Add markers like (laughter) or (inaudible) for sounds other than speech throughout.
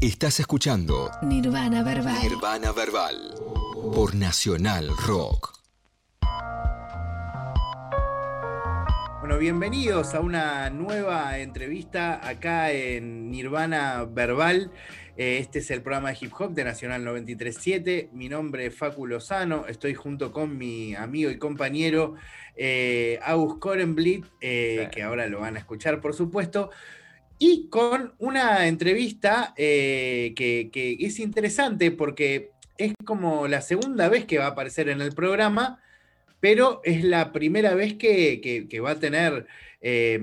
Estás escuchando Nirvana Verbal. Nirvana Verbal por Nacional Rock. Bueno, bienvenidos a una nueva entrevista acá en Nirvana Verbal. Eh, Este es el programa de hip hop de Nacional 937. Mi nombre es Facu Lozano. Estoy junto con mi amigo y compañero eh, August Korenblit, eh, Sí. que ahora lo van a escuchar, por supuesto. Y con una entrevista eh, que, es interesante porque es como la segunda vez que va a aparecer en el programa, pero es la primera vez que, que- va a tener, eh,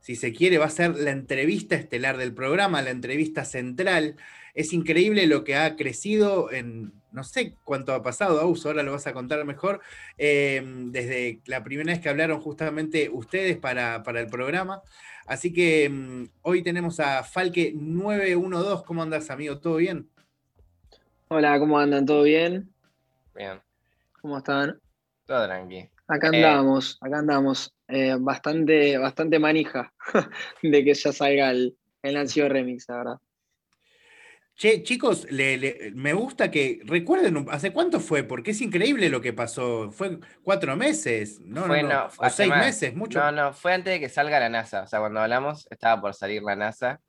si se quiere, va a ser la entrevista estelar del programa, la entrevista central. Es increíble lo que ha crecido en, no sé cuánto ha pasado, Aus, ahora lo vas a contar mejor, eh, desde la primera vez que hablaron justamente ustedes para, para el programa. Así que mm, hoy tenemos a Falque 912. ¿Cómo andas, amigo? ¿Todo bien? Hola, ¿cómo andan? ¿Todo bien? Bien, ¿Cómo están? todo tranqui. Acá Eh. andamos, acá andamos. Eh, bastante, bastante manija (laughs) de que ya salga el, el Nancio Remix, la verdad. Che, chicos, le- le- me gusta que recuerden, ¿hace cuánto fue? Porque es increíble lo que pasó. Fue cuatro meses, ¿no? Fue, no, no, no, o seis más. meses, mucho. No, no, fue antes de que salga la NASA. O sea, cuando hablamos, estaba por salir la NASA.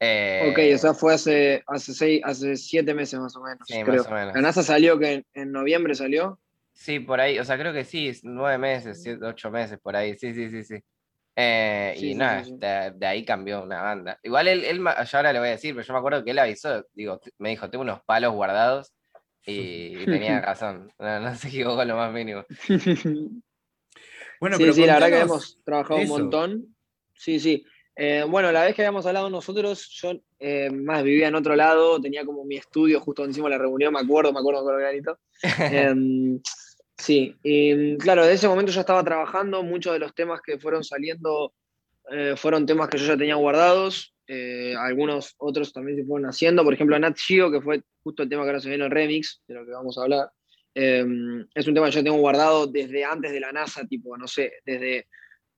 Eh, Ok, o sea, fue hace, hace, seis, hace siete meses más o menos. Sí, más o menos. La NASA salió que en, en noviembre salió. Sí, por ahí, o sea, creo que sí, nueve meses, siete, ocho meses por ahí. Sí, sí, sí, sí. Eh, Sí, y sí, nada, sí, sí. De, de ahí cambió una banda. Igual él, yo ahora le voy a decir, pero yo me acuerdo que él avisó, digo, me dijo, tengo unos palos guardados (laughs) y, y tenía razón. No, no se equivocó en lo más mínimo. (laughs) Bueno, sí, pero sí, la verdad que hemos trabajado eso. un montón. Sí, sí. Eh, bueno, la vez que habíamos hablado nosotros, yo eh, más vivía en otro lado, tenía como mi estudio justo donde hicimos la reunión, me acuerdo, me acuerdo, me acuerdo clarito. (laughs) Sí, y claro, de ese momento yo estaba trabajando, muchos de los temas que fueron saliendo eh, fueron temas que yo ya tenía guardados, eh, algunos otros también se fueron haciendo, por ejemplo, Nat Geo, que fue justo el tema que ahora se viene el remix, de lo que vamos a hablar, em, es un tema que yo tengo guardado desde antes de la NASA, tipo, no sé, desde,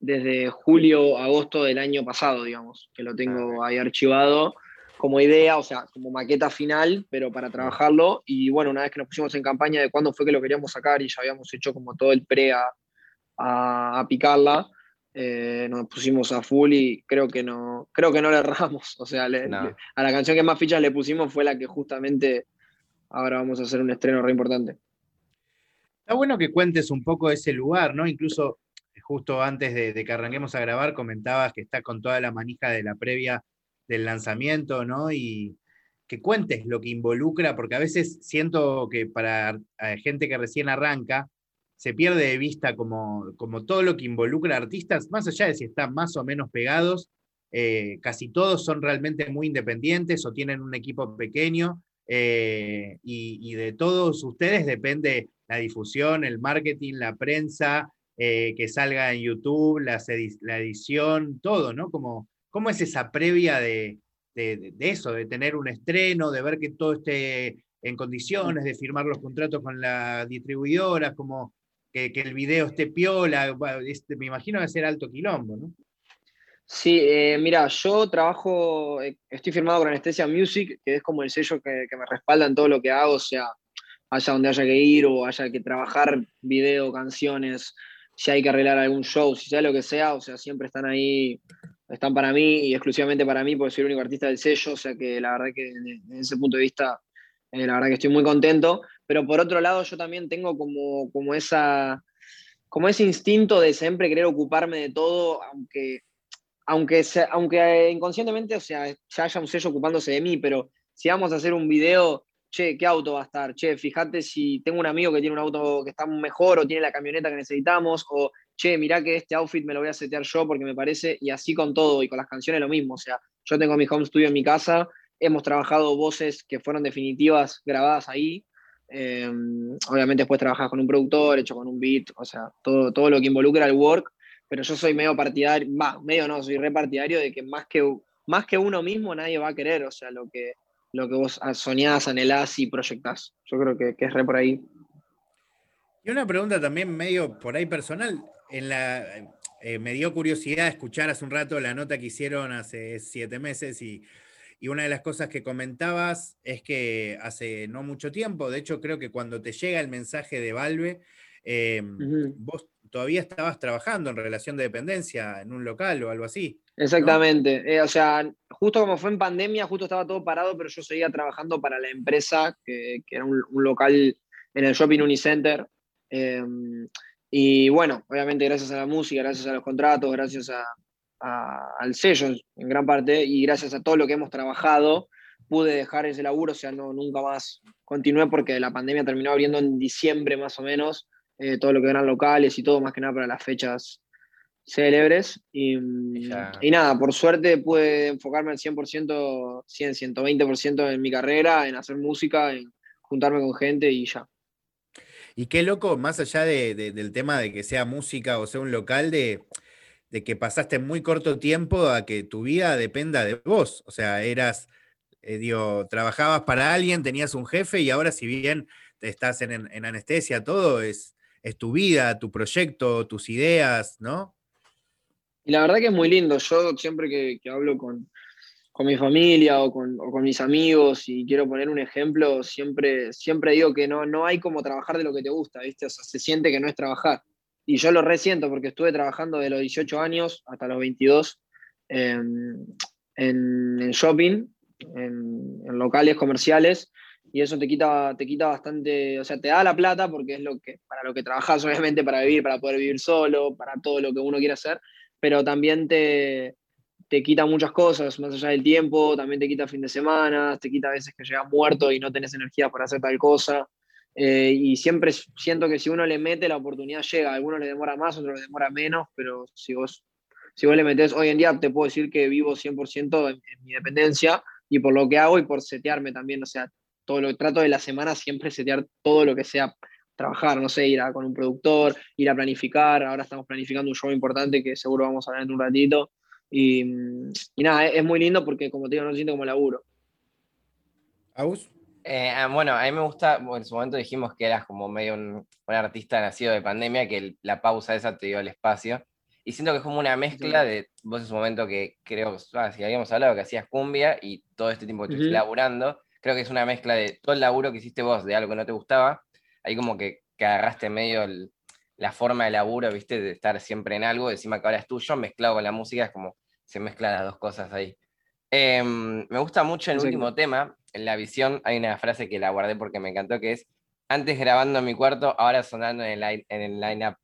desde julio, agosto del año pasado, digamos, que lo tengo ahí archivado como idea, o sea, como maqueta final, pero para trabajarlo. Y bueno, una vez que nos pusimos en campaña de cuándo fue que lo queríamos sacar y ya habíamos hecho como todo el pre a, a- a picarla, eh, nos pusimos a full y creo que no, creo que no le erramos. (laughs) O sea, le- No. le- a la canción que más fichas le pusimos fue la que justamente ahora vamos a hacer un estreno re importante. Está bueno que cuentes un poco ese lugar, ¿no? Incluso eh, justo antes de, de que arranquemos a grabar, comentabas que está con toda la manija de la previa del lanzamiento, ¿no? Y que cuentes lo que involucra, porque a veces siento que para eh, gente que recién arranca, se pierde de vista como, como todo lo que involucra artistas, más allá de si están más o menos pegados, eh, casi todos son realmente muy independientes o tienen un equipo pequeño, eh, y, de todos ustedes depende la difusión, el marketing, la prensa, que salga en YouTube, la edición, todo, ¿no? Como, ¿Cómo es esa previa de, de- eso, de tener un estreno, de ver que todo esté en condiciones, de firmar los contratos con las distribuidoras, como que, el video esté piola? Me imagino que ser alto quilombo, ¿no? Sí, eh, mira, yo trabajo, eh, estoy firmado con Anestesia Music, que es como el sello que, que me respalda en todo lo que hago, o sea, haya donde haya que ir o haya que trabajar video, canciones, si hay que arreglar algún show, si sea lo que sea, o sea, siempre están ahí, están para mí y exclusivamente para mí, porque soy el único artista del sello, o sea que la verdad que desde ese punto de vista, eh, la verdad que estoy muy contento, pero por otro lado yo también tengo como, como esa como ese instinto de siempre querer ocuparme de todo, aunque aunque, sea- aunque inconscientemente, o sea, ya haya un sello ocupándose de mí, pero si vamos a hacer un video, che, ¿qué auto va a estar? Che, fíjate si tengo un amigo que tiene un auto que está mejor o tiene la camioneta que necesitamos, o che, mirá que este outfit me lo voy a setear yo porque me parece, y así con todo, y con las canciones lo mismo, o sea, yo tengo mi home studio en mi casa, hemos trabajado voces que fueron definitivas grabadas ahí, eh, obviamente después trabajas con un productor, hecho con un beat, o sea, todo, todo lo que involucra el work, pero yo soy medio partidario, va, medio no, soy repartidario de que más que, más que uno mismo nadie va a querer, o sea, lo que, lo que vos soñás, anhelás y proyectás. Yo creo que, que es re por ahí. Y una pregunta también medio por ahí personal. En la, eh, me dio curiosidad escuchar hace un rato la nota que hicieron hace siete meses y, Y una de las cosas que comentabas es que hace no mucho tiempo, de hecho creo que cuando te llega el mensaje de Valve, em, vos todavía estabas trabajando en relación de dependencia en un local o algo así. Exactamente. Eh, o sea, justo como fue en pandemia, justo estaba todo parado, pero yo seguía trabajando para la empresa, que, era un, local en el Shopping Unicenter. Em, y bueno, obviamente gracias a la música, gracias a los contratos, gracias al sello en gran parte y gracias a todo lo que hemos trabajado, pude dejar ese laburo, o sea, no, nunca más continué porque la pandemia terminó abriendo en diciembre más o menos, eh, todo lo que eran locales y todo, más que nada para las fechas célebres. Y, y, nada, por suerte pude enfocarme al 100%, 100, 120% en mi carrera, en hacer música, en juntarme con gente y ya. Y qué loco, más allá del tema de que sea música o sea un local, de, que pasaste muy corto tiempo a que tu vida dependa de vos. O sea, eras, eh, digo, trabajabas para alguien, tenías un jefe y ahora si bien estás en, en anestesia, todo es, es tu vida, tu proyecto, tus ideas, ¿no? Y la verdad que es muy lindo. Yo siempre que, hablo con, mi familia o con, mis amigos y quiero poner un ejemplo, siempre, siempre digo que no, no hay como trabajar de lo que te gusta, ¿viste? O sea, se siente que no es trabajar. Y yo lo resiento porque estuve trabajando de los 18 años hasta los 22 en, en, shopping, en, en, locales comerciales, y eso te quita, te quita bastante, o sea, te da la plata porque es lo que, para lo que trabajas, obviamente, para vivir, para poder vivir solo, para todo lo que uno quiere hacer, pero también te, te quita muchas cosas, más allá del tiempo, también te quita fin de semana, te quita a veces que llegas muerto y no tenés energía para hacer tal cosa. Eh, y siempre siento que si uno le mete, la oportunidad llega. A algunos le demora más, a otros le demora menos, pero si vos, si vos le metés, hoy en día te puedo decir que vivo 100% en, en mi dependencia y por lo que hago y por setearme también. O sea, todo lo trato de la semana siempre setear todo lo que sea trabajar, no sé, ir a, con un productor, ir a planificar, ahora estamos planificando un show importante que seguro vamos a ver en un ratito. Y, nada, es, muy lindo porque como te digo, no lo siento como laburo. ¿Aus? Eh, ah, bueno, a mí me gusta, en su momento dijimos que eras como medio un, artista nacido de pandemia, que la pausa esa te dio el espacio. Y siento que es como una mezcla de vos en su momento que creo, ah, si habíamos hablado que hacías cumbia y todo este tiempo que estuviste laburando, creo que es una mezcla de todo el laburo que hiciste vos de algo que no te gustaba, ahí como que, que agarraste medio la forma de laburo, viste, de estar siempre en algo, encima que ahora es tuyo, mezclado con la música, es como se mezclan las dos cosas ahí. Em, me gusta mucho el último tema, en la visión, hay una frase que la guardé porque me encantó, que es, antes grabando en mi cuarto, ahora sonando en el, en el line-up.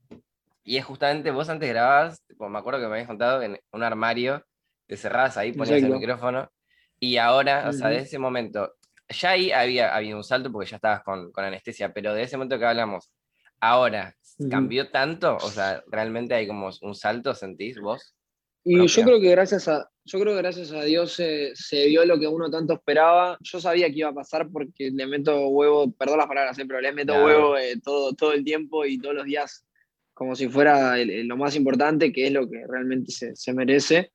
Y es justamente, vos antes grababas, me acuerdo que me habías contado, en un armario, te cerrabas ahí, ponías el micrófono, y ahora, o sea, de ese momento, ya ahí había habido un salto porque ya estabas con, anestesia, pero de ese momento que hablamos, ahora, ¿cambió tanto? O sea, ¿realmente hay como un salto, sentís vos? Y yo creo que gracias a, yo creo que gracias a Dios se, se, vio lo que uno tanto esperaba. Yo sabía que iba a pasar porque le meto huevo, perdón las palabras, ¿eh? pero le meto huevo eh, todo, todo el tiempo y todos los días como si fuera lo más importante, que es lo que realmente se, se merece.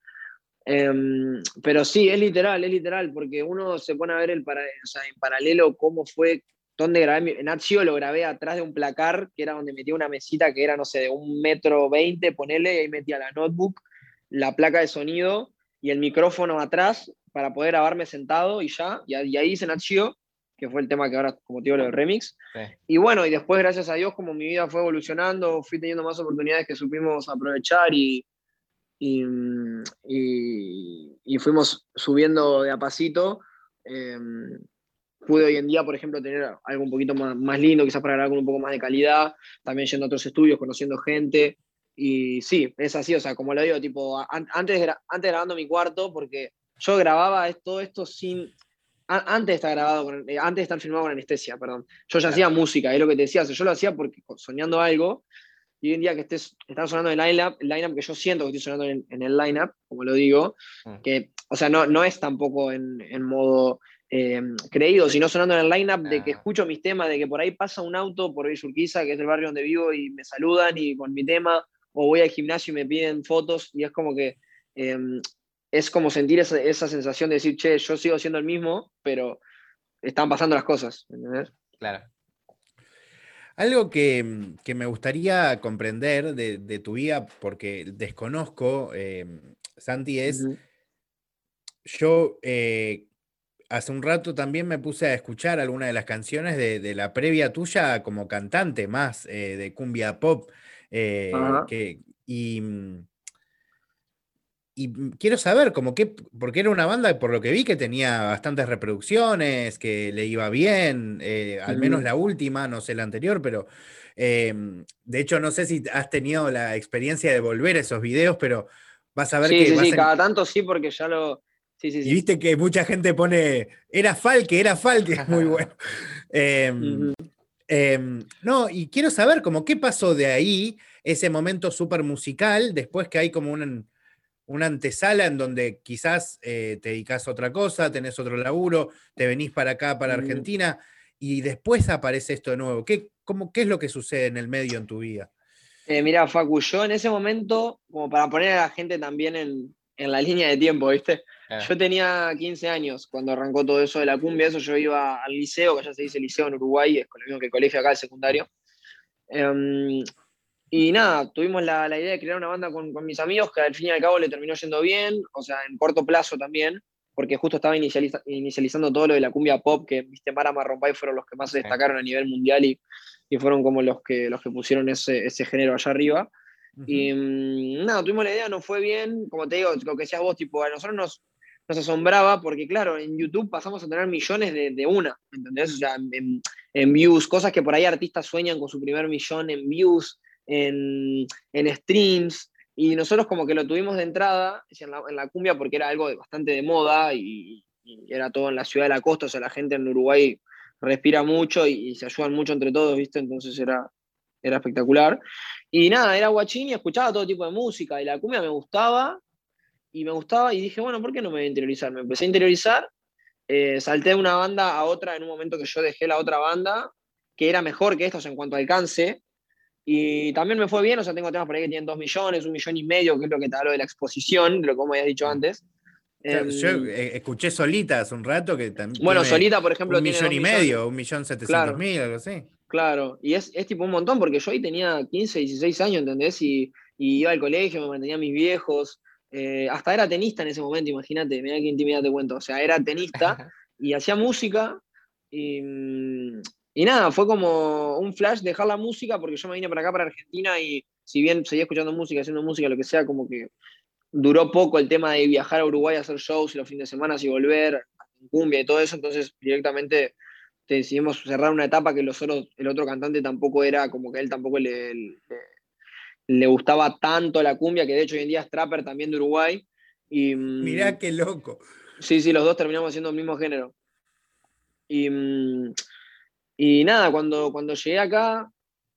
Em, pero sí, es literal, es literal, porque uno se pone a ver el para, o sea, en paralelo cómo fue, dónde grabé, en Axio lo grabé atrás de un placar, que era donde metía una mesita que era, no sé, de un metro veinte, ponele, y ahí metía la notebook, la placa de sonido y el micrófono atrás para poder grabarme sentado y ya, y, ahí hice Axio, que fue el tema que ahora, como te digo, lo del remix. Y bueno, y después, gracias a Dios, como mi vida fue evolucionando, fui teniendo más oportunidades que supimos aprovechar y, y, fuimos subiendo de a pasito. Em, pude hoy en día, por ejemplo, tener algo un poquito más, lindo, quizás para grabar con un poco más de calidad, también yendo a otros estudios, conociendo gente. Y sí, es así, o sea, como lo digo, tipo, antes, antes grabando mi cuarto, porque yo grababa todo esto sin, antes de estar grabado, eh, antes de estar filmado con anestesia, perdón. Yo ya hacía música, es lo que te decía, yo lo hacía porque soñando algo, y hoy en día que estés, estás sonando en el line-up, el line que yo siento que estoy sonando en, el line-up, como lo digo, mm. que, o sea, no, no es tampoco en, en modo eh, creído, sino sonando en el line-up de que ah. escucho mis temas, de que por ahí pasa un auto por Villa Urquiza, que es el barrio donde vivo, y me saludan y con mi tema, o voy al gimnasio y me piden fotos, y es como que em, es como sentir esa, esa, sensación de decir, che, yo sigo siendo el mismo, pero están pasando las cosas, ¿entendés? Claro. Algo que, me gustaría comprender de, tu vida, porque desconozco, em, Santi, es yo eh, hace un rato también me puse a escuchar algunas de las canciones de, la previa tuya como cantante, más eh, de cumbia pop. Eh, que, y, mm, y, quiero saber, como que, porque era una banda, por lo que vi, que tenía bastantes reproducciones, que le iba bien, al menos la última, no sé la anterior, pero em, de hecho no sé si has tenido la experiencia de volver a esos videos, pero vas a ver que... Sí, sí, cada tanto sí, porque ya lo y viste que mucha gente pone, era Falque, era Falque, muy bueno. (laughs) (laughs) Em, em, no, y quiero saber como qué pasó de ahí, ese momento súper musical, después que hay como una antesala en donde quizás eh, te dedicas a otra cosa, tenés otro laburo, te venís para acá, para Argentina, y después aparece esto de nuevo. ¿Qué, cómo, ¿Qué es lo que sucede en el medio en tu vida? Eh, mira, Facu, yo en ese momento, como para poner a la gente también en, en la línea de tiempo, ¿viste? Ah. Yo tenía 15 años cuando arrancó todo eso de la cumbia, eso yo iba al liceo, que ya se dice liceo en Uruguay, es lo mismo que el colegio acá, el secundario. Em, y nada, tuvimos la, idea de crear una banda con, mis amigos, que al fin y al cabo le terminó yendo bien, o sea, en corto plazo también, porque justo estaba inicializando todo lo de la cumbia pop, que Viste Mara Marrompay fueron los que más se destacaron a nivel mundial y, y, fueron como los que, los que pusieron ese, ese género allá arriba. Y mm, nada, tuvimos la idea, no fue bien, como te digo, lo que decías vos, tipo, a nosotros nos, nos asombraba porque, claro, en YouTube pasamos a tener millones de, de una, ¿entendés? O sea, en, en, views, cosas que por ahí artistas sueñan con su primer millón en views, en, en streams, y nosotros como que lo tuvimos de entrada en la, en la cumbia porque era algo de, bastante de moda y, era todo en la ciudad de la costa, o sea, la gente en Uruguay respira mucho y, y se ayudan mucho entre todos, ¿viste? Entonces era, era espectacular. Y nada, era guachín y escuchaba todo tipo de música, y la cumbia me gustaba, y me gustaba y dije, bueno, ¿por qué no me voy a interiorizar? Me empecé a interiorizar, eh, salté de una banda a otra en un momento que yo dejé la otra banda, que era mejor que estos en cuanto a alcance, y también me fue bien, o sea, tengo temas por ahí que tienen dos millones, un millón y medio, que es lo que te hablo de la exposición, de lo como habías dicho antes. yo em, eh, escuché Solita hace un rato que también. Bueno, Solita, por ejemplo, un millón y medio, un millón setecientos mil, algo así. Claro, y es, es, tipo un montón, porque yo ahí tenía 15, 16 años, ¿entendés? Y, y iba al colegio, me mantenía a mis viejos, eh, hasta era tenista en ese momento, imagínate, mira qué intimidad te cuento. O sea, era tenista (laughs) y hacía música. Y, nada, fue como un flash dejar la música porque yo me vine para acá, para Argentina, y si bien seguía escuchando música, haciendo música, lo que sea, como que duró poco el tema de viajar a Uruguay a hacer shows y los fines de semana y volver, cumbia y todo eso, entonces directamente decidimos cerrar una etapa que los otros, el otro cantante tampoco era, como que él tampoco le le gustaba tanto la cumbia, que de hecho hoy en día es trapper también de Uruguay. Y, mm, Mirá qué loco. Sí, sí, los dos terminamos haciendo el mismo género. Y, mm, y nada, cuando, cuando llegué acá,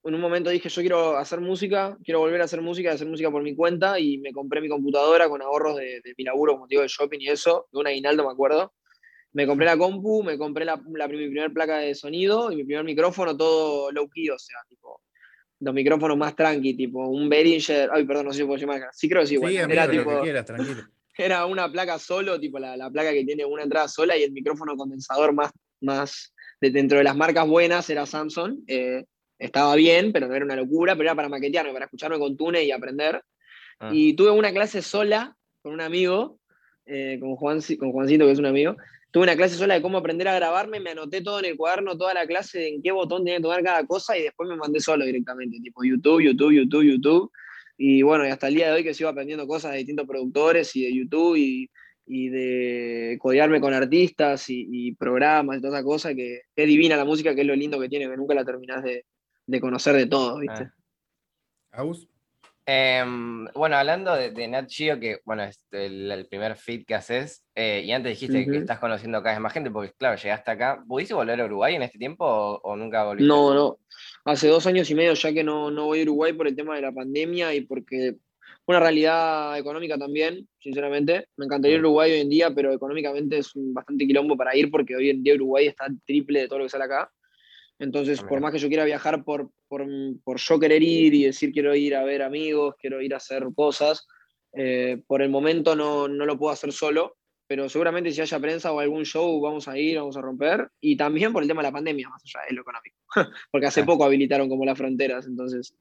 en un momento dije, yo quiero hacer música, quiero volver a hacer música, hacer música por mi cuenta, y me compré mi computadora con ahorros de, de mi laburo, como digo, de shopping y eso, de un aguinaldo, me acuerdo. Me compré la compu, me compré la, la, mi primera placa de sonido y mi primer micrófono, todo low key, o sea, tipo, los micrófonos más tranqui, tipo un Behringer, ay, perdón, no sé si puedo llamar, sí creo que sí, bueno, era tipo, tranquilo. (laughs) Era una placa solo, tipo la, la, placa que tiene una entrada sola y el micrófono condensador más, más de, dentro de las marcas buenas era Samsung. Eh, estaba bien, pero no era una locura, pero era para maquetearme, para escucharme con Tune y aprender. Ah. Y tuve una clase sola con un amigo, eh, con, Juan, con Juancito, que es un amigo, tuve una clase sola de cómo aprender a grabarme, me anoté todo en el cuaderno, toda la clase de en qué botón tenía que tomar cada cosa y después me mandé solo directamente, tipo YouTube, YouTube, YouTube, YouTube. Y bueno, y hasta el día de hoy que sigo aprendiendo cosas de distintos productores y de YouTube y, y de codearme con artistas y, programas y toda esa cosa, que, es divina la música, que es lo lindo que tiene, que nunca la terminás de, de conocer de todo, ¿viste? Ah. Em, bueno, hablando de, de, Nat Geo, que bueno, es el, primer fit que haces, eh, y antes dijiste que estás conociendo cada vez más gente, porque claro, llegaste acá. ¿Pudiste volver a Uruguay en este tiempo o, nunca volviste? No, no. Hace dos años y medio ya que no, no voy a Uruguay por el tema de la pandemia y porque una realidad económica también, sinceramente. Me encantaría ir a mm. Uruguay hoy en día, pero económicamente es un bastante quilombo para ir porque hoy en día Uruguay está triple de todo lo que sale acá. Entonces, por más que yo quiera viajar por, por, por, yo querer ir y decir quiero ir a ver amigos, quiero ir a hacer cosas, eh, por el momento no, no, lo puedo hacer solo, pero seguramente si haya prensa o algún show vamos a ir, vamos a romper. Y también por el tema de la pandemia, más allá de lo económico, (laughs) porque hace poco habilitaron como las fronteras, entonces...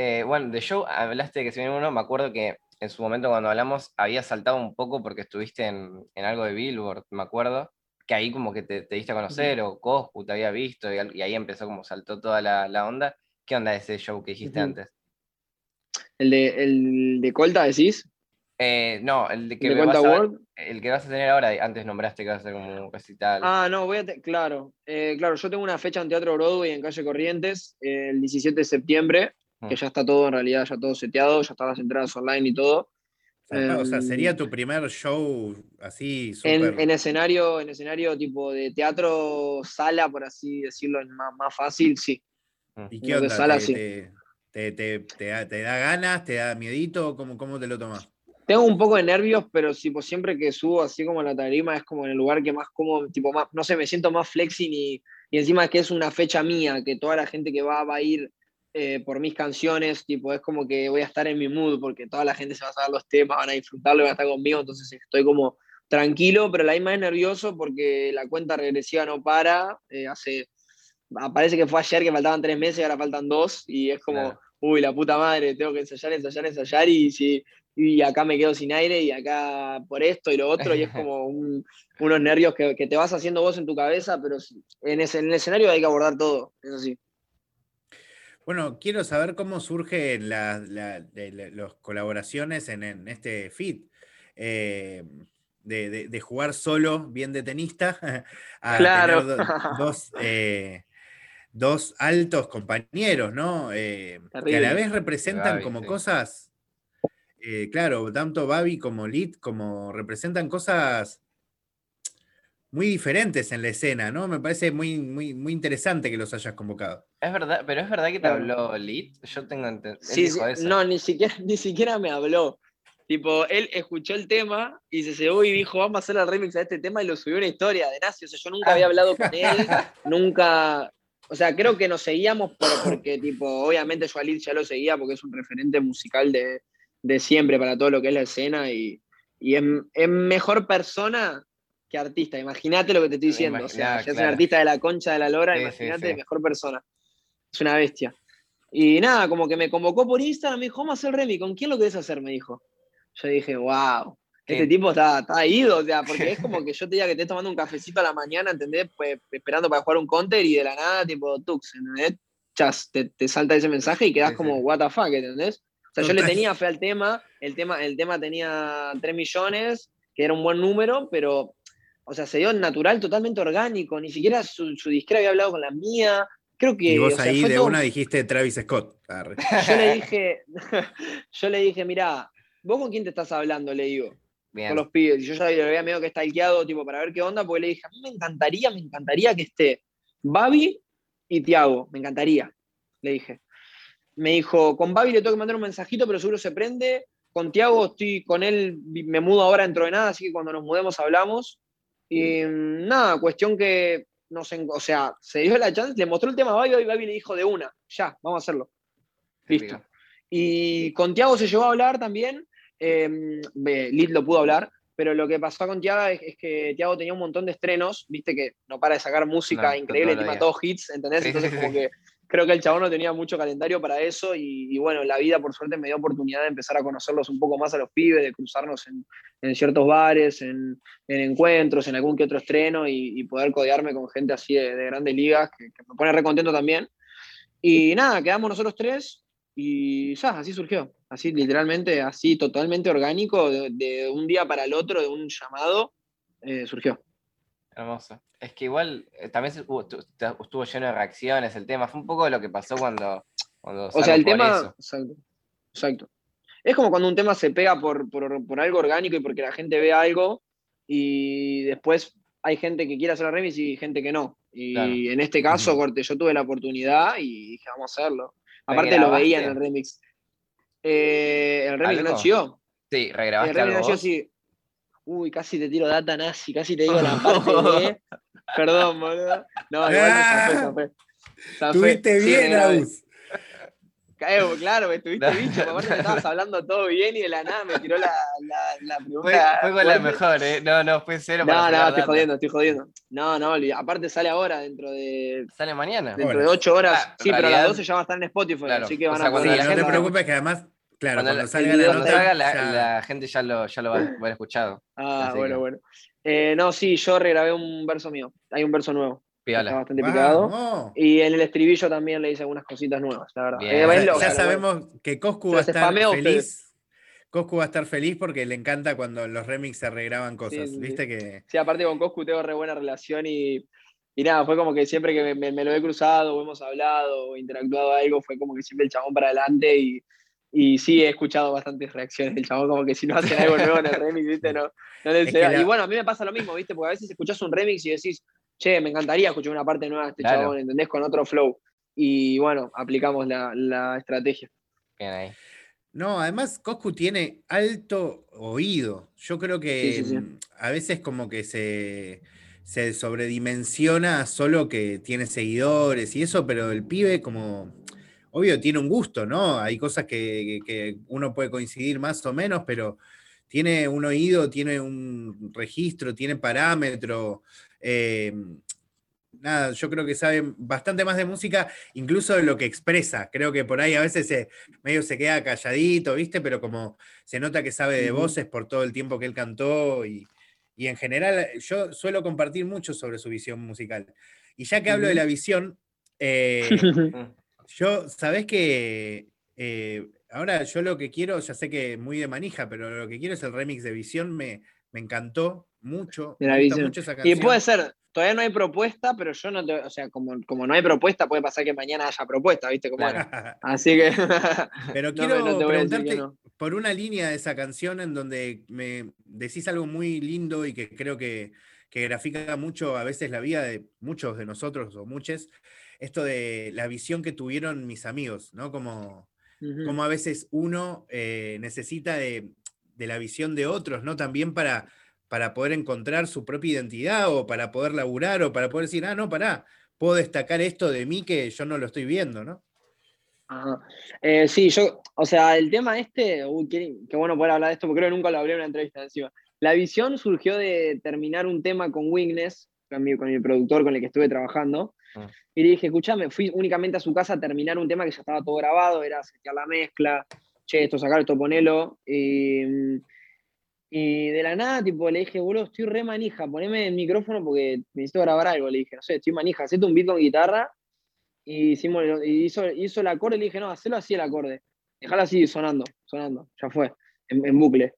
Eh, bueno, de show hablaste de que se viene uno, me acuerdo que en su momento cuando hablamos había saltado un poco porque estuviste en, en algo de Billboard, me acuerdo, que ahí como que te, te diste a conocer, o Coscu te había visto, y, ahí empezó como saltó toda la, la onda. ¿Qué onda ese show que dijiste antes? El de, el de Colta, decís. Eh, no, el de que ¿El de vas a- World. el que vas a tener ahora, antes nombraste que vas a hacer como un recital. Ah, no, voy a. claro, eh, claro, yo tengo una fecha en Teatro Broadway en calle Corrientes eh, el 17 de septiembre, que Mm. ya está todo en realidad, ya todo seteado, ya están las entradas online y todo. O sea, Em, sería tu primer show así, súper. En, en escenario, en escenario tipo de teatro, sala, por así decirlo, más, más fácil, sí. ¿Y en qué onda? sala, ¿Te, sí. te, te- te- te da, te da ganas? ¿Te da miedito? ¿Cómo, cómo te lo tomas? Tengo un poco de nervios, pero tipo, siempre que subo así como a la tarima es como en el lugar que más como, tipo, más, no sé, me siento más flexing y, y encima es que es una fecha mía, que toda la gente que va va a ir eh, por mis canciones, tipo, es como que voy a estar en mi mood, porque toda la gente se va a saber los temas, van a disfrutarlo, van a estar conmigo, entonces estoy como tranquilo, pero la misma vez nervioso porque la cuenta regresiva no para, eh, hace, parece que fue ayer que faltaban tres meses y ahora faltan dos, y es como, Claro. uy, la puta madre, tengo que ensayar, ensayar, ensayar, y si y acá me quedo sin aire y acá por esto y lo otro, y es como (laughs) un- unos nervios que, que te vas haciendo vos en tu cabeza, pero en, ese, en el escenario hay que abordar todo, eso sí. Bueno, quiero saber cómo surgen las colaboraciones en, en este fit. eh, de, de- de jugar solo, bien de tenista, (laughs) a Claro. tener do- (laughs) dos, eh, dos altos compañeros, ¿no? Eh, que a la vez representan Babi, como sí. cosas, eh, claro, tanto Babi como Lit, como representan cosas muy diferentes en la escena, ¿no? Me parece muy, muy, muy interesante que los hayas convocado. Es verdad, pero es verdad que te Claro. habló Lit. Yo tengo entendido. Sí, sí, no, ni siquiera, (laughs) ni siquiera me habló. Tipo, él escuchó el tema y se llevó y dijo, vamos a hacer el remix a este tema y lo subió una historia de Nazi. O sea, yo nunca había hablado con (laughs) él, nunca... O sea, creo que nos seguíamos pero porque, tipo, obviamente yo a Lid ya lo seguía porque es un referente musical de, de siempre para todo lo que es la escena y, y es, es mejor persona que artista. Imagínate lo que te estoy Me diciendo. O sea, ya es un artista de la concha de la lora, Sí, imagínate, sí. mejor persona. Es una bestia. Y nada, como que me convocó por Instagram, me dijo, vamos a hacer Remy, ¿con quién lo querés hacer? Me dijo. Yo dije, wow, este ¿Qué? tipo está, está ido, o sea, porque (laughs) es como que yo te diga que estés tomando un cafecito a la mañana, ¿entendés? Pues esperando para jugar un counter y de la nada, tipo, tux, ¿entendés? Chas, te, te salta ese mensaje y quedas Sí, como, what the fuck, ¿entendés? O sea, yo le tenía fe al tema, el tema, el tema tenía 3 millones, que era un buen número, pero, o sea, se dio natural, totalmente orgánico, ni siquiera su, su disquera había hablado con la mía, creo que... Y vos o sea, ahí de todo- una dijiste Travis Scott. Arre. yo le dije, (laughs) yo le dije, mirá, ¿vos con quién te estás hablando? Le digo, Bien. con los pibes. Y yo ya le había medio que stalkeado, tipo, para ver qué onda, porque le dije, a mí me encantaría, me encantaría que esté Babi y Tiago, me encantaría, le dije. Me dijo, con Babi le tengo que mandar un mensajito, pero seguro se prende. Con Tiago estoy con él, me mudo ahora dentro de nada, así que cuando nos mudemos hablamos. Y mm, nada, cuestión que, no sé, o sea, se dio la chance, le mostró el tema a Babi y Babi le dijo de una, ya, vamos a hacerlo. Listo. Y con Tiago se llegó a hablar también. eh, Lid lo pudo hablar, pero lo que pasó con Tiago es, es que Tiago tenía un montón de estrenos, viste que no para de sacar música No, increíble, todos los encima todos hits, ¿entendés? Sí, Entonces sí, como sí. que creo que el chabón no tenía mucho calendario para eso y, bueno, la vida por suerte me dio oportunidad de empezar a conocerlos un poco más a los pibes, de cruzarnos en, ciertos bares, en, en encuentros, en algún que otro estreno y, poder codearme con gente así de, de grandes ligas, que, me pone re contento también. Y nada, quedamos nosotros tres y ya, así surgió. Así literalmente, así totalmente orgánico, de, de un día para el otro, de un llamado, eh, surgió. Hermoso. Es que igual eh, también se- hubo- tu- te- estuvo lleno de reacciones el tema. Fue un poco lo que pasó cuando. cuando O sea, el por tema. eso. Exacto, exacto. Es como cuando un tema se pega por, por, por algo orgánico y porque la gente ve algo y después hay gente que quiere hacer la remix y gente que no. Y Claro. en este caso, Ujú. corte, yo tuve la oportunidad y dije, vamos a hacerlo. ¿La Aparte lo veía en grabaste? el remix. Eh, el remix ¿Algo? no chió. Sí, El regrabaste remix algo no chió, vos? sí. Uy, casi te tiro data nazi, casi te digo la (laughs) parte de. (laughs) Perdón, boludo. No, (laughs) igual zafé. Zafé. Tuviste bien. Aus. Eh, Claro, me estuviste No. bicho, aparte me estabas hablando todo bien y de la nada me tiró la, la, la Fue, pregunta. fue con la mejor, ¿eh? No, no, fue cero para No, no, sacar estoy data. jodiendo, estoy jodiendo. No, no, aparte sale ahora, dentro de, Sale mañana. dentro de 8 horas. Ah, sí, pero a las realidad- 12 ya va a estar en Spotify, Claro, así que o van sea, a Sí, poder no te preocupes que además Claro, Cuando, cuando, salga el la video nota. salga, la, ya- la gente ya lo, ya lo va a haber escuchado. Ah, Así que- bueno, bueno. Eh, no, sí, yo regrabé un verso mío. Hay un verso nuevo. Está bastante picado. Y en el estribillo también le hice algunas cositas nuevas, la verdad. Eh, Ya, loca, sabemos que Coscu va a estar feliz. Coscu va a estar feliz porque le encanta cuando los remix se regraban cosas. Sí, sí, Viste que. Sí, aparte con Coscu tengo re buena relación y, y nada, fue como que siempre que me, me- me lo he cruzado, o hemos hablado, o interactuado algo, fue como que siempre el chabón para adelante y, y sí he escuchado bastantes reacciones del chabón, como que si no hacen algo nuevo en el (laughs) remix, ¿viste? No, no le la- Y bueno, a mí me pasa lo mismo, ¿viste? Porque a veces escuchás un remix y decís, che, me encantaría escuchar una parte nueva de este Claro. chabón, ¿entendés? Con otro flow. Y bueno, aplicamos la, la estrategia. Bien ahí. No, además Coscu tiene alto oído. Yo creo que Sí, sí, sí. mm, a veces como que se, se sobredimensiona solo que tiene seguidores y eso, pero el pibe como, obvio, tiene un gusto, ¿no? Hay cosas que, que- que uno puede coincidir más o menos, pero tiene un oído, tiene un registro, tiene parámetro. eh, nada, yo creo que sabe bastante más de música, incluso de lo que expresa. Creo que por ahí a veces se, medio se queda calladito, ¿viste? Pero como se nota que sabe de voces por todo el tiempo que él cantó y, y en general yo suelo compartir mucho sobre su visión musical. Y ya que hablo de la visión, eh, (laughs) Mm. Yo, ¿sabés que eh, ahora yo lo que quiero, ya sé que muy de manija, pero lo que quiero es el remix de Visión, me, me encantó mucho. De la me Visión. mucho esa Y puede ser, todavía no hay propuesta, pero yo no te, o sea, como, como no hay propuesta, puede pasar que mañana haya propuesta, ¿viste? Como. (laughs) Así que. (laughs) Pero (laughs) quiero no preguntarte no. por una línea de esa canción en donde me decís algo muy lindo y que creo que, que grafica mucho a veces la vida de muchos de nosotros o muchos, esto de la visión que tuvieron mis amigos, ¿no? Como, como a veces uno eh, necesita de, de la visión de otros, ¿no? También para, para poder encontrar su propia identidad o para poder laburar o para poder decir, ah, no, pará, puedo destacar esto de mí que yo no lo estoy viendo, ¿no? Ajá. Eh, sí, yo, o sea, el tema este, uy, qué, qué bueno poder hablar de esto, porque creo que nunca lo hablé en una entrevista encima. La visión surgió de terminar un tema con Wignes, con mi, con mi productor con el que estuve trabajando, Ah. y le dije, escuchame, fui únicamente a su casa a terminar un tema que ya estaba todo grabado, era setear la mezcla, che, esto sacar, esto ponelo, y, y de la nada, tipo, le dije, boludo, estoy re manija, poneme el micrófono porque necesito grabar algo, le dije, no sé, estoy manija, hacete un beat con guitarra, y, hicimos, y hizo, hizo el acorde y le dije, no, hacelo así el acorde. Dejalo así, sonando, sonando, ya fue, en, en bucle.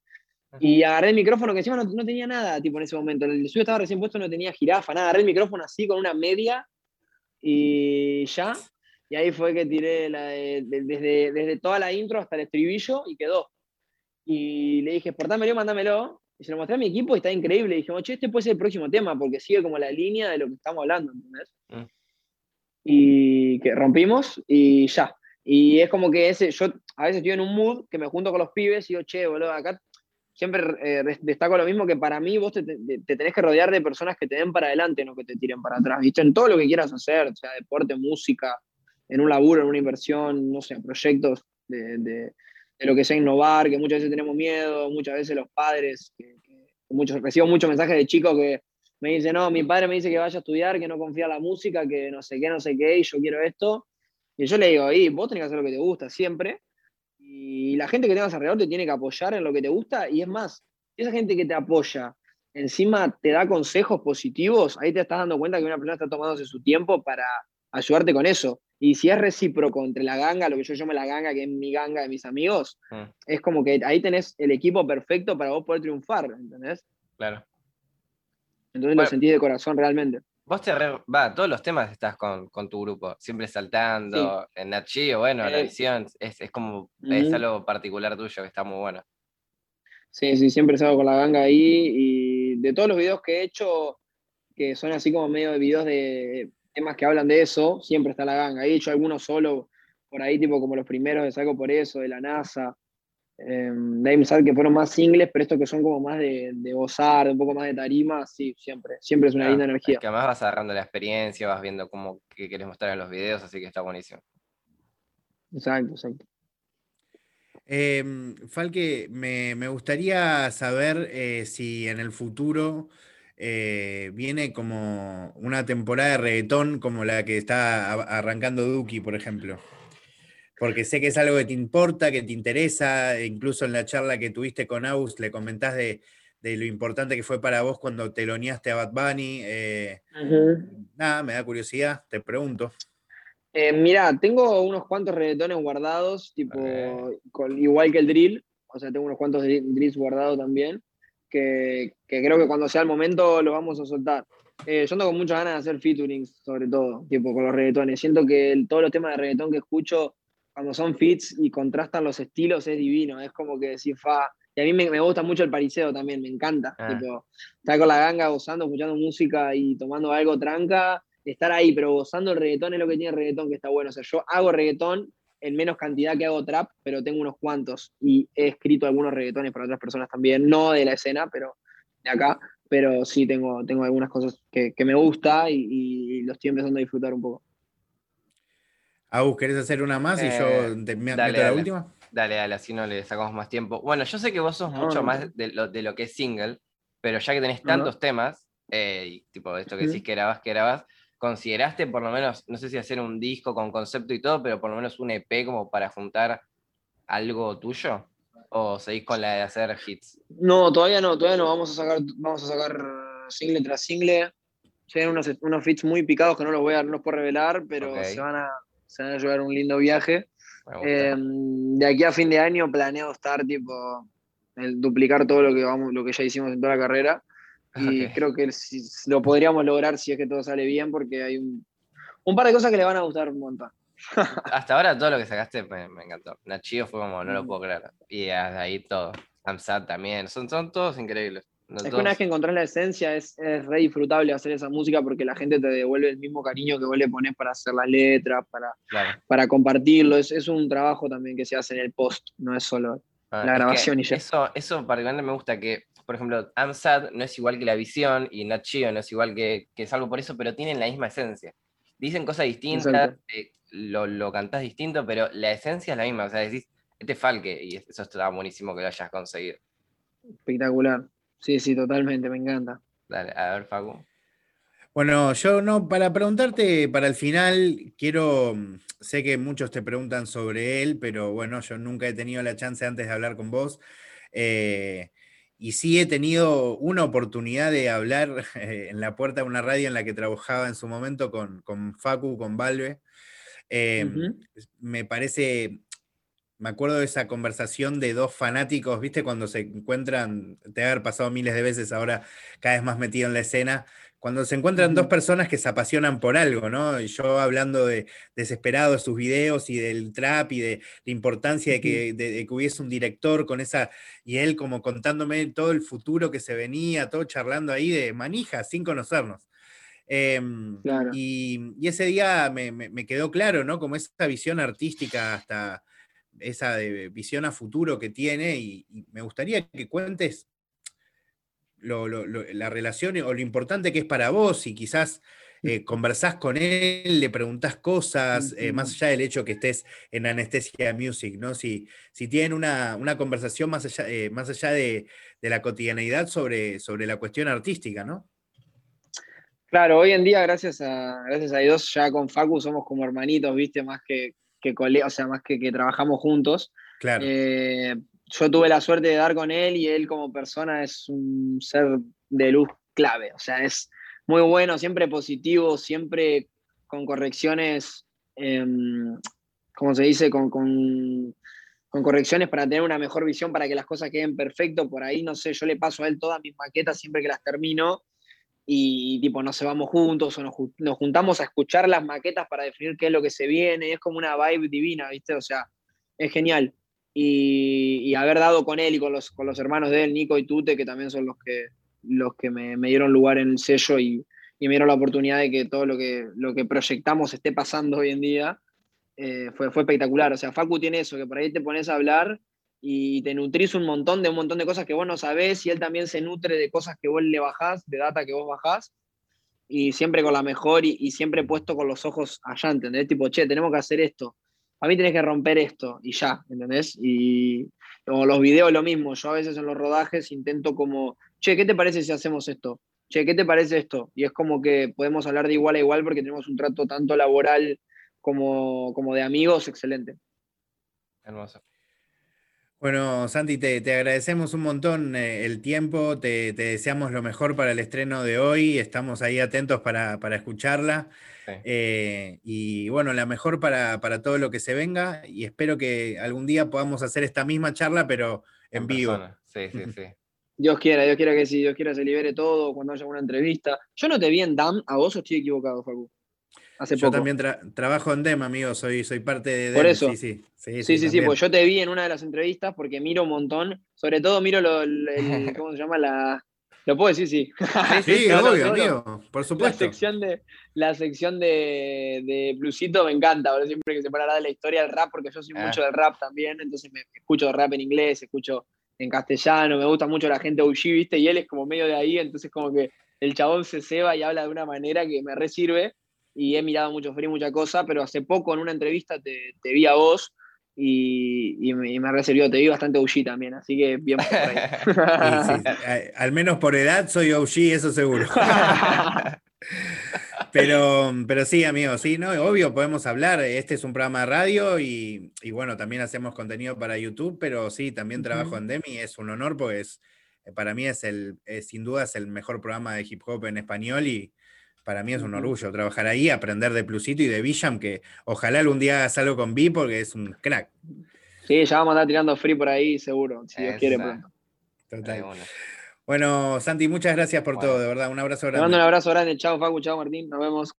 Y agarré el micrófono que encima no, no tenía nada, tipo, en ese momento. El suyo estaba recién puesto, no tenía jirafa, nada. Agarré el micrófono así con una media y ya. Y ahí fue que tiré la de- de- desde, desde toda la intro hasta el estribillo y quedó. Y le dije, exportámelo, mándamelo. Y se lo mostré a mi equipo y está increíble. Y dije, che, este puede ser el próximo tema porque sigue como la línea de lo que estamos hablando, ¿entendés? Mm. Y que rompimos y ya. Y es como que ese, yo a veces estoy en un mood que me junto con los pibes y digo, che, boludo, acá siempre eh, destaco lo mismo que para mí vos te, te- te tenés que rodear de personas que te den para adelante, no que te tiren para atrás, ¿viste? En todo lo que quieras hacer, sea deporte, música, en un laburo, en una inversión, no sé, proyectos de, de- lo que sea innovar, que muchas veces tenemos miedo, muchas veces los padres, muchos, recibo muchos mensajes de chicos que me dicen, no, mi padre me dice que vaya a estudiar, que no confía en la música, que no sé qué, no sé qué, y yo quiero esto. Y yo le digo, y vos tenés que hacer lo que te gusta siempre, la gente que tengas alrededor te tiene que apoyar en lo que te gusta, y es más, esa gente que te apoya encima te da consejos positivos, ahí te estás dando cuenta que una persona está tomándose su tiempo para ayudarte con eso. Y si es recíproco entre la ganga, lo que yo llamo la ganga, que es mi ganga de mis amigos, Mm. es como que ahí tenés el equipo perfecto para vos poder triunfar, ¿entendés? Claro. Entonces Bueno. lo sentís de corazón realmente. Vos te re- va, todos los temas estás con, con tu grupo, siempre saltando, en Nat Geo, bueno, la Eh, visión, es, es como, es ujú. algo particular tuyo que está muy bueno. Sí, sí, siempre salgo con la ganga ahí. Y de todos los videos que he hecho, que son así como medio de videos de temas que hablan de eso, siempre está la ganga. He hecho algunos solo por ahí, tipo como los primeros de Saco por eso, de la NASA. Eh, de ahí que fueron más singles, pero estos que son como más de, de gozar, un poco más de tarima, sí, siempre. Siempre es una linda es energía. Que además vas agarrando la experiencia, vas viendo cómo qué querés mostrar en los videos, así que está buenísimo. Exacto, exacto. Em, Falque, me, me gustaría saber eh, si en el futuro eh, viene como una temporada de reggaetón como la que está arrancando Duki, por ejemplo. Porque sé que es algo que te importa, que te interesa, e incluso en la charla que tuviste con Aus le comentás de, lo importante que fue para vos cuando teloneaste a Bad Bunny. Eh, nada, me da curiosidad, te pregunto. Eh, mira, tengo unos cuantos reggaetones guardados, tipo, igual que el drill, o sea, tengo unos cuantos drills guardados también, que, creo que cuando sea el momento los vamos a soltar. Eh, yo ando con muchas ganas de hacer featurings, sobre todo, tipo con los reggaetones. Siento que todos los temas de reggaetón que escucho, cuando son fits y contrastan los estilos, es divino. Es como que si fa. Y a mí me, gusta mucho el pariseo también, me encanta. Ah. Tipo, estar con la ganga gozando, escuchando música y tomando algo tranca, estar ahí, pero gozando el reggaetón es lo que tiene el reggaetón que está bueno. O sea, yo hago reggaetón en menos cantidad que hago trap, pero tengo unos cuantos y he escrito algunos reggaetones para otras personas también, no de la escena, pero de acá, pero sí tengo, tengo algunas cosas que, me gusta y, los estoy empezando a disfrutar un poco. Agus, ¿querés hacer una más y yo eh, te meto la última? Dale, dale, así no le sacamos más tiempo. Bueno, yo sé que vos sos mucho más de lo, de lo, que es single, pero ya que tenés tantos temas, eh, y tipo esto que decís que grabás, que grabás, ¿consideraste por lo menos, no sé si hacer un disco con concepto y todo, pero por lo menos un EP como para juntar algo tuyo? ¿O seguís con la de hacer hits? No, todavía no, todavía no. Vamos a sacar, vamos a sacar single tras single. Llegan unos, unos fits muy picados que no los voy a, no los puedo revelar, pero se, van a, se van a llevar un lindo viaje. Em, de aquí a fin de año planeo estar tipo el duplicar todo lo que vamos, lo que ya hicimos en toda la carrera. (laughs) Y creo que lo podríamos lograr si es que todo sale bien, porque hay un, par de cosas que le van a gustar un montón. (laughs) Hasta ahora todo lo que sacaste me, encantó. Nachio fue como, no lo mm. puedo creer. Y ahí todo. Amsat también. Son, son todos increíbles. Es que una vez que encontrás la esencia es, es, re disfrutable hacer esa música porque la gente te devuelve el mismo cariño que vos le pones para hacer las letras, para, para compartirlo. Es, es, un trabajo también que se hace en el post, no es solo ah, la grabación y ya. Eso, eso particularmente me gusta que por ejemplo, I'm Sad no es igual que La Visión y Not no es igual que, que Salvo por eso, pero tienen la misma esencia. Dicen cosas distintas, eh, lo, lo cantás distinto, pero la esencia es la misma. O sea, decís, este Falque, y eso está buenísimo que lo hayas conseguido. Espectacular. Sí, sí, totalmente, me encanta. Dale, a ver, Facu. Bueno, yo no, para preguntarte para el final, quiero, sé que muchos te preguntan sobre él, pero bueno, yo nunca he tenido la chance antes de hablar con vos. Eh, y sí he tenido una oportunidad de hablar (laughs) eh, en la puerta de una radio en la que trabajaba en su momento con, con Facu, con Valve. Em, me parece, me acuerdo de esa conversación de dos fanáticos, ¿viste? Cuando se encuentran, te ha pasado miles de veces ahora, cada vez más metido en la escena, cuando se encuentran dos personas que se apasionan por algo, ¿no? Y yo hablando de desesperado de sus videos y del trap y de la importancia de que, hubiese un director con esa, y él como contándome todo el futuro que se venía, todo charlando ahí de manija, sin conocernos. Em, y, ese día me, quedó claro, ¿no? Como esa visión artística hasta esa visión a futuro que tiene y me gustaría que cuentes la relación o lo importante que es para vos y quizás eh, conversás con él, le preguntás cosas, eh, más allá del hecho que estés en Anestesia Music, ¿no? Si, si tienen una, conversación más allá, eh, más allá de, la cotidianeidad sobre, sobre la cuestión artística, ¿no? Claro, hoy en día, gracias a, gracias a Dios, ya con Facu somos como hermanitos, ¿viste? Más que, que colegas, o sea, más que, que trabajamos juntos. Claro yo tuve la suerte de dar con él y él como persona es un ser de luz clave, o sea, es muy bueno, siempre positivo, siempre con correcciones, em, como se dice, con, con, correcciones para tener una mejor visión, para que las cosas queden perfecto. Por ahí, no sé, yo le paso a él todas mis maquetas siempre que las termino y tipo, nos vamos juntos o nos, nos juntamos a escuchar las maquetas para definir qué es lo que se viene. Es como una vibe divina, ¿viste? O sea, es genial y, haber dado con él y con los, con los hermanos de él, Nico y Tute, que también son los que, los que me, dieron lugar en el sello y, y, me dieron la oportunidad de que todo lo que, lo que proyectamos esté pasando hoy en día, eh, fue, fue espectacular. O sea, Facu tiene eso, que por ahí te pones a hablar y te nutrís un montón de un montón de cosas que vos no sabés y él también se nutre de cosas que vos le bajás, de data que vos bajás y siempre con la mejor y, siempre puesto con los ojos allá, ¿entendés? Tipo, che, tenemos que hacer esto a mí tenés que romper esto y ya, ¿entendés? Y como los videos lo mismo, yo a veces en los rodajes intento como, che, ¿qué te parece si hacemos esto? Che, ¿qué te parece esto? Y es como que podemos hablar de igual a igual porque tenemos un trato tanto laboral como, como de amigos excelente. Hermoso. Bueno, Santi, te, te agradecemos un montón eh, el tiempo, te, te deseamos lo mejor para el estreno de hoy, estamos ahí atentos para, para escucharla. Sí. Eh, y bueno, la mejor para, para todo lo que se venga y espero que algún día podamos hacer esta misma charla, pero en, vivo. persona. Sí, sí, (laughs) sí. Dios quiera, Dios quiera que sí, Dios quiera se libere todo cuando haya una entrevista. Yo no te vi en DAM, a vos o estoy equivocado, Facu. Hace Yo poco. también tra- trabajo en DEM, amigo, soy, soy parte de Por DEM. eso. Sí, sí, sí, Sí, sí, sí, pues yo te vi en una de las entrevistas porque miro un montón, sobre todo miro lo, el, el- (laughs) ¿cómo se llama? La, lo puedo decir, sí. Sí, No, (laughs) no, obvio, no, no. amigo, por La supuesto. sección de, la sección de, de Bluesito me encanta, boludo, siempre que se pone a hablar de la historia del rap, porque yo soy Ah. mucho del rap también, entonces me escucho rap en inglés, escucho en castellano, me gusta mucho la gente OG, ¿viste? Y él es como medio de ahí, entonces como que el chabón se ceba y habla de una manera que me resirve, y he mirado mucho free, mucha cosa, pero hace poco en una entrevista te, te vi a vos, y, y me, y me resirvió, te vi bastante OG también, así que bien por ahí. (laughs) Sí, sí, (laughs) al menos por edad soy OG, eso seguro. (laughs) Pero, pero sí, amigo, sí, ¿no? Obvio, podemos hablar. Este es un programa de radio y, y bueno, también hacemos contenido para YouTube, pero sí, también trabajo en Demi. Es un honor porque es, para mí es el, es, sin duda es el mejor programa de hip hop en español y para mí es un orgullo trabajar ahí, aprender de Plusito y de Bisham, que ojalá algún día hagas algo con B porque es un crack. Sí, ya vamos a estar tirando free por ahí, seguro, si Dios quiere pronto. Total. Bueno, Santi, muchas gracias por Bueno. todo, de verdad. Un abrazo Te grande. mando un abrazo grande. Chao, Facu. Chao, Martín. Nos vemos.